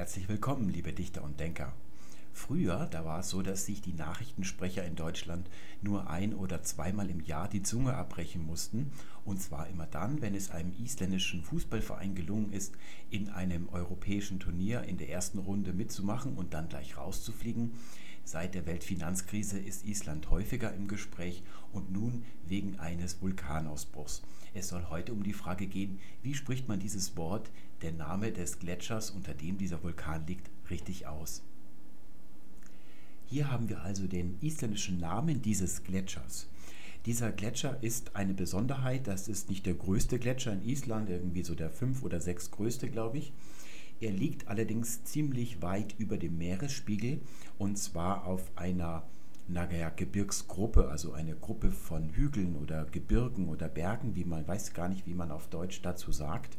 Herzlich willkommen, liebe Dichter und Denker. Früher, da war es so, dass sich die Nachrichtensprecher in Deutschland nur ein oder zweimal im Jahr die Zunge abbrechen mussten. Und zwar immer dann, wenn es einem isländischen Fußballverein gelungen ist, in einem europäischen Turnier in der ersten Runde mitzumachen und dann gleich rauszufliegen. Seit der Weltfinanzkrise ist Island häufiger im Gespräch und nun wegen eines Vulkanausbruchs. Es soll heute um die Frage gehen, wie spricht man dieses Wort, der Name des Gletschers, unter dem dieser Vulkan liegt, richtig aus. Hier haben wir also den isländischen Namen dieses Gletschers. Dieser Gletscher ist eine Besonderheit, das ist nicht der größte Gletscher in Island, irgendwie so der fünf oder sechs größte, glaube ich. Er liegt allerdings ziemlich weit über dem Meeresspiegel und zwar auf einer naja, Gebirgsgruppe, also eine Gruppe von Hügeln oder Gebirgen oder Bergen, wie man weiß gar nicht, wie man auf Deutsch dazu sagt.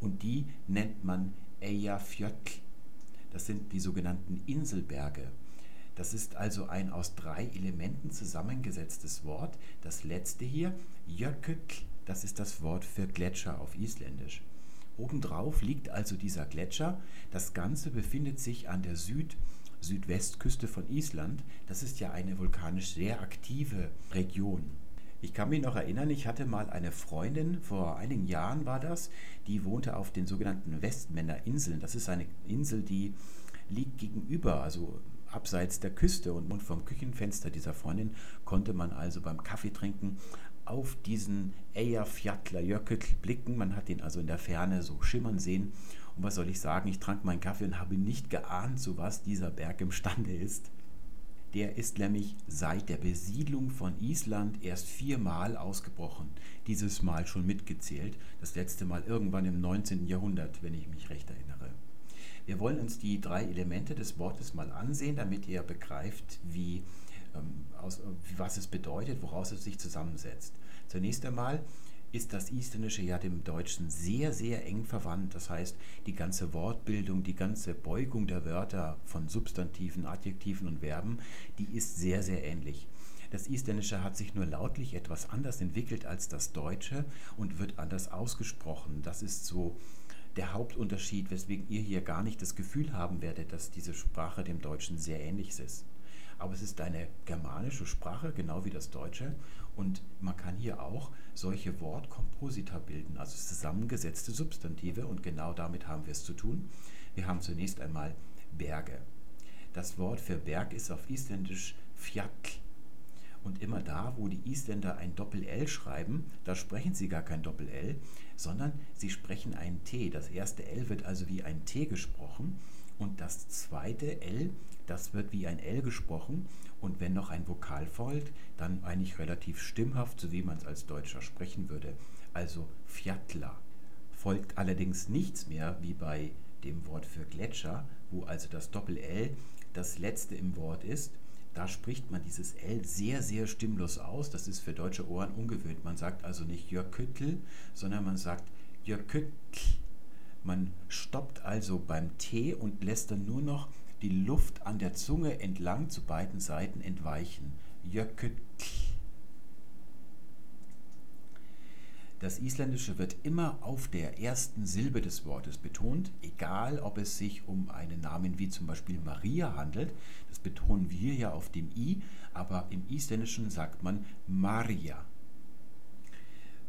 Und die nennt man Eyjafjöll. Das sind die sogenannten Inselberge. Das ist also ein aus drei Elementen zusammengesetztes Wort. Das letzte hier, Jökull, das ist das Wort für Gletscher auf Isländisch. Obendrauf liegt also dieser Gletscher. Das Ganze befindet sich an der Süd- Südwestküste von Island. Das ist ja eine vulkanisch sehr aktive Region. Ich kann mich noch erinnern, ich hatte mal eine Freundin, vor einigen Jahren war das, die wohnte auf den sogenannten Westmänner Inseln. Das ist eine Insel, die liegt gegenüber, also abseits der Küste und vom Küchenfenster dieser Freundin konnte man also beim Kaffeetrinken auf diesen Eyjafjallajökull blicken. Man hat ihn also in der Ferne so schimmern sehen. Und was soll ich sagen? Ich trank meinen Kaffee und habe nicht geahnt, zu was dieser Berg imstande ist. Der ist nämlich seit der Besiedlung von Island erst viermal ausgebrochen. Dieses Mal schon mitgezählt. Das letzte Mal irgendwann im 19. Jahrhundert, wenn ich mich recht erinnere. Wir wollen uns die drei Elemente des Wortes mal ansehen, damit ihr begreift, wie aus, was es bedeutet, woraus es sich zusammensetzt. Zunächst einmal ist das Isländische ja dem Deutschen sehr, sehr eng verwandt. Das heißt, die ganze Wortbildung, die ganze Beugung der Wörter von Substantiven, Adjektiven und Verben, die ist sehr, sehr ähnlich. Das Isländische hat sich nur lautlich etwas anders entwickelt als das Deutsche und wird anders ausgesprochen. Das ist so der Hauptunterschied, weswegen ihr hier gar nicht das Gefühl haben werdet, dass diese Sprache dem Deutschen sehr ähnlich ist aber es ist eine germanische Sprache, genau wie das Deutsche. Und man kann hier auch solche Wortkomposita bilden, also zusammengesetzte Substantive. Und genau damit haben wir es zu tun. Wir haben zunächst einmal Berge. Das Wort für Berg ist auf Isländisch Fjall. Und immer da, wo die Isländer ein Doppel-L schreiben, da sprechen sie gar kein Doppel-L, sondern sie sprechen ein T. Das erste L wird also wie ein T gesprochen und das zweite L, das wird wie ein L gesprochen und wenn noch ein Vokal folgt, dann eigentlich relativ stimmhaft, so wie man es als Deutscher sprechen würde. Also Fjatla. Folgt allerdings nichts mehr wie bei dem Wort für Gletscher, wo also das Doppel-L das letzte im Wort ist. Da spricht man dieses L sehr, sehr stimmlos aus. Das ist für deutsche Ohren ungewöhnt. Man sagt also nicht Jöküttel, sondern man sagt Jökütl. Man stoppt also beim T und lässt dann nur noch die Luft an der Zunge entlang zu beiden Seiten entweichen. Jökütl. Das Isländische wird immer auf der ersten Silbe des Wortes betont, egal ob es sich um einen Namen wie zum Beispiel Maria handelt. Das betonen wir ja auf dem I, aber im Isländischen sagt man Maria.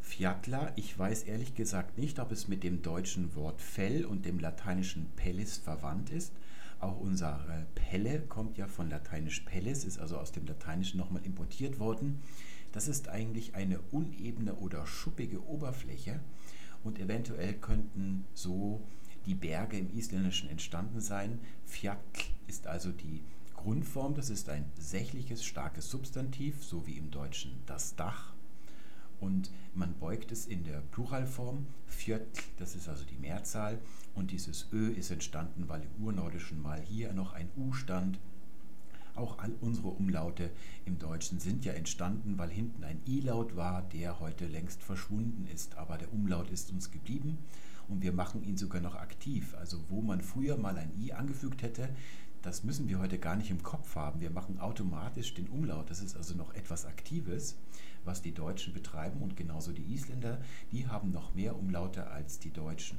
Fjatla, ich weiß ehrlich gesagt nicht, ob es mit dem deutschen Wort Fell und dem lateinischen Pellis verwandt ist. Auch unsere Pelle kommt ja von lateinisch Pellis, ist also aus dem Lateinischen nochmal importiert worden. Das ist eigentlich eine unebene oder schuppige Oberfläche und eventuell könnten so die Berge im Isländischen entstanden sein. Fjall ist also die Grundform, das ist ein sächliches, starkes Substantiv, so wie im Deutschen das Dach und man beugt es in der Pluralform. Fjött, das ist also die Mehrzahl. Und dieses Ö ist entstanden, weil im Urnordischen mal hier noch ein U stand. Auch all unsere Umlaute im Deutschen sind ja entstanden, weil hinten ein I-Laut war, der heute längst verschwunden ist. Aber der Umlaut ist uns geblieben und wir machen ihn sogar noch aktiv. Also wo man früher mal ein I angefügt hätte, das müssen wir heute gar nicht im Kopf haben. Wir machen automatisch den Umlaut. Das ist also noch etwas Aktives was die Deutschen betreiben und genauso die Isländer, die haben noch mehr Umlaute als die Deutschen.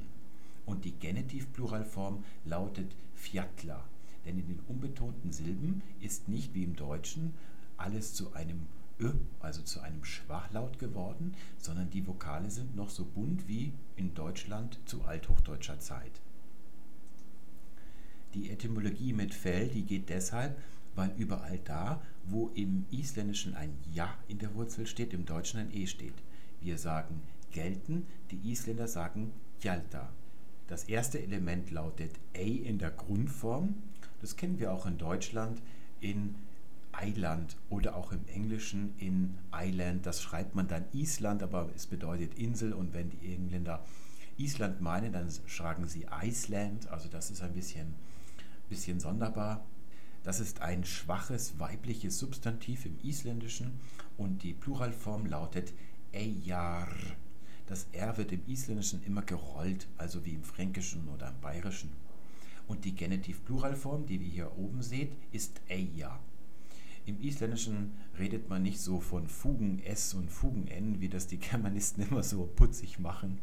Und die Genitivpluralform lautet Fjatla. Denn in den unbetonten Silben ist nicht wie im Deutschen alles zu einem Ö, also zu einem Schwachlaut geworden, sondern die Vokale sind noch so bunt wie in Deutschland zu althochdeutscher Zeit. Die Etymologie mit Fell, die geht deshalb, weil überall da, wo im Isländischen ein Ja in der Wurzel steht, im Deutschen ein E steht. Wir sagen gelten, die Isländer sagen Gjalta. Das erste Element lautet A in der Grundform. Das kennen wir auch in Deutschland in Island oder auch im Englischen in Island. Das schreibt man dann Island, aber es bedeutet Insel. Und wenn die Engländer Island meinen, dann schreiben sie Iceland. Also das ist ein bisschen, bisschen sonderbar. Das ist ein schwaches weibliches Substantiv im Isländischen und die Pluralform lautet Eyjar. Das R wird im Isländischen immer gerollt, also wie im Fränkischen oder im Bayerischen. Und die Genitiv-Pluralform, die wir hier oben seht, ist Eja. Im Isländischen redet man nicht so von Fugen S und Fugen N, wie das die Germanisten immer so putzig machen,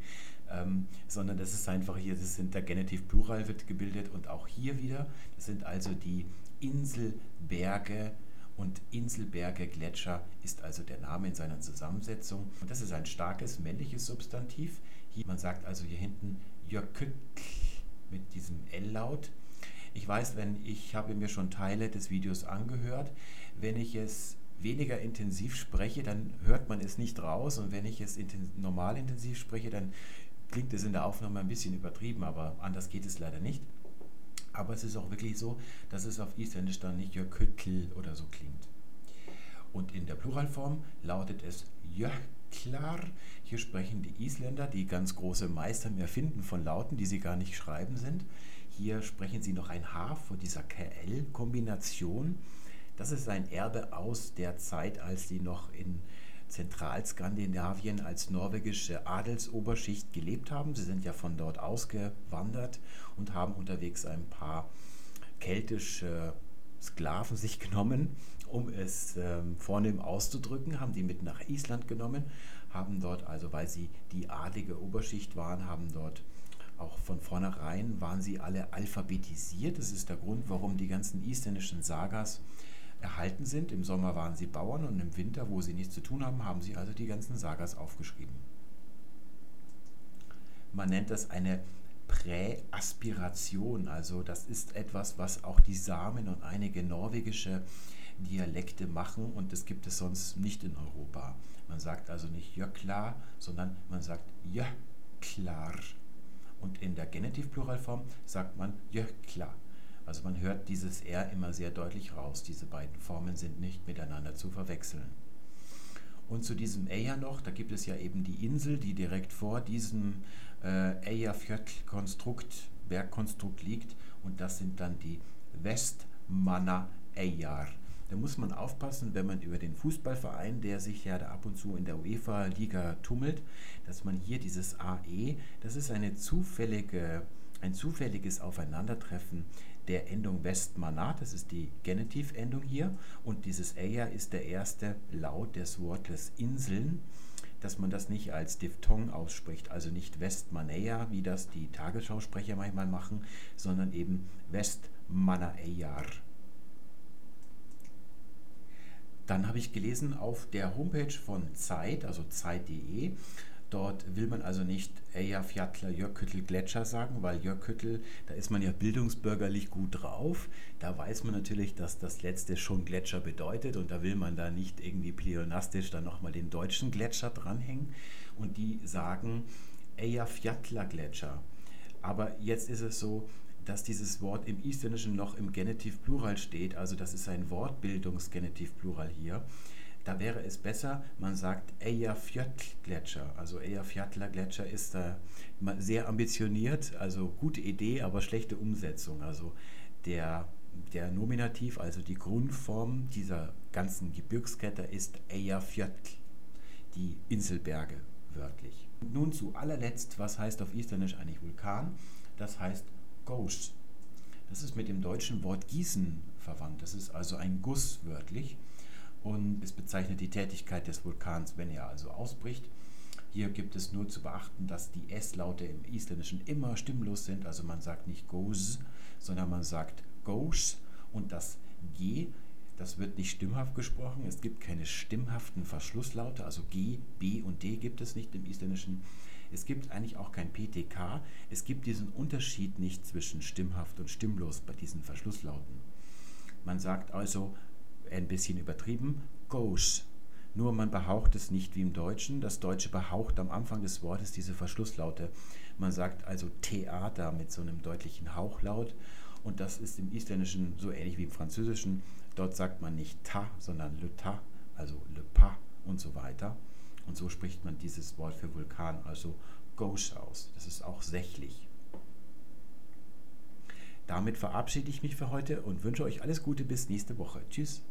ähm, sondern das ist einfach hier, das sind der Genitiv Plural wird gebildet und auch hier wieder, das sind also die Inselberge und Inselberge Gletscher ist also der Name in seiner Zusammensetzung. Und das ist ein starkes männliches Substantiv. Hier, man sagt also hier hinten Jökütl mit diesem L-Laut. Ich weiß, wenn ich habe mir schon Teile des Videos angehört, wenn ich es weniger intensiv spreche, dann hört man es nicht raus und wenn ich es inten normal intensiv spreche, dann klingt es in der Aufnahme ein bisschen übertrieben, aber anders geht es leider nicht. Aber es ist auch wirklich so, dass es auf Isländisch dann nicht Jökütl oder so klingt. Und in der Pluralform lautet es Jöklar. Hier sprechen die Isländer, die ganz große Meister im Erfinden von Lauten, die sie gar nicht schreiben sind. Hier sprechen sie noch ein H vor dieser KL-Kombination. Das ist ein Erbe aus der Zeit, als sie noch in Zentralskandinavien als norwegische Adelsoberschicht gelebt haben. Sie sind ja von dort ausgewandert und haben unterwegs ein paar keltische Sklaven sich genommen, um es ähm, vornehm auszudrücken, haben die mit nach Island genommen, haben dort also, weil sie die adlige Oberschicht waren, haben dort auch von vornherein waren sie alle alphabetisiert. Das ist der Grund, warum die ganzen isländischen Sagas erhalten sind. Im Sommer waren sie Bauern und im Winter, wo sie nichts zu tun haben, haben sie also die ganzen Sagas aufgeschrieben. Man nennt das eine Präaspiration, also das ist etwas, was auch die Samen und einige norwegische Dialekte machen und das gibt es sonst nicht in Europa. Man sagt also nicht Jöklar, sondern man sagt Jöklar. Und in der Genitivpluralform sagt man Jöklar. Also man hört dieses R immer sehr deutlich raus. Diese beiden Formen sind nicht miteinander zu verwechseln. Und zu diesem Eja noch, da gibt es ja eben die Insel, die direkt vor diesem äh, Eyjafjöll-Konstrukt, Bergkonstrukt liegt. Und das sind dann die Westmanna Eyjar. Da muss man aufpassen, wenn man über den Fußballverein, der sich ja da ab und zu in der UEFA-Liga tummelt, dass man hier dieses AE, das ist eine zufällige, ein zufälliges Aufeinandertreffen der Endung Westmanat, das ist die Genitivendung hier, und dieses Eja ist der erste Laut des Wortes Inseln, dass man das nicht als Diphthong ausspricht, also nicht Westmaneia, wie das die Tagesschausprecher manchmal machen, sondern eben Westmanaeyar. Dann habe ich gelesen auf der Homepage von Zeit, also Zeit.de, Dort will man also nicht Eyjafjallajökull Jöküttel Gletscher sagen, weil Jöküttel, da ist man ja bildungsbürgerlich gut drauf. Da weiß man natürlich, dass das letzte schon Gletscher bedeutet und da will man da nicht irgendwie pleonastisch dann nochmal den deutschen Gletscher dranhängen. Und die sagen Eyjafjalla Gletscher. Aber jetzt ist es so, dass dieses Wort im Isländischen noch im Genitiv Plural steht, also das ist ein Wortbildungsgenitiv Plural hier. Da wäre es besser, man sagt Eyjafjöll-Gletscher. Also Eyjafjallajökull-Gletscher ist da sehr ambitioniert, also gute Idee, aber schlechte Umsetzung. Also der, der Nominativ, also die Grundform dieser ganzen Gebirgskette ist Eyjafjöll, die Inselberge wörtlich. Nun zu allerletzt, was heißt auf Isländisch eigentlich Vulkan? Das heißt Ghost. Das ist mit dem deutschen Wort Gießen verwandt. Das ist also ein Guss wörtlich und es bezeichnet die Tätigkeit des Vulkans, wenn er also ausbricht. Hier gibt es nur zu beachten, dass die S-Laute im Isländischen immer stimmlos sind. Also man sagt nicht goes, sondern man sagt goes. Und das G, das wird nicht stimmhaft gesprochen. Es gibt keine stimmhaften Verschlusslaute. Also G, B und D gibt es nicht im Isländischen. Es gibt eigentlich auch kein PTK. Es gibt diesen Unterschied nicht zwischen stimmhaft und stimmlos bei diesen Verschlusslauten. Man sagt also ein bisschen übertrieben, goes nur man behaucht es nicht wie im Deutschen. Das Deutsche behaucht am Anfang des Wortes diese Verschlusslaute. Man sagt also Theater mit so einem deutlichen Hauchlaut. Und das ist im Isländischen so ähnlich wie im Französischen. Dort sagt man nicht ta, sondern le ta, also le pa und so weiter. Und so spricht man dieses Wort für Vulkan, also Gauche aus. Das ist auch sächlich. Damit verabschiede ich mich für heute und wünsche euch alles Gute bis nächste Woche. Tschüss.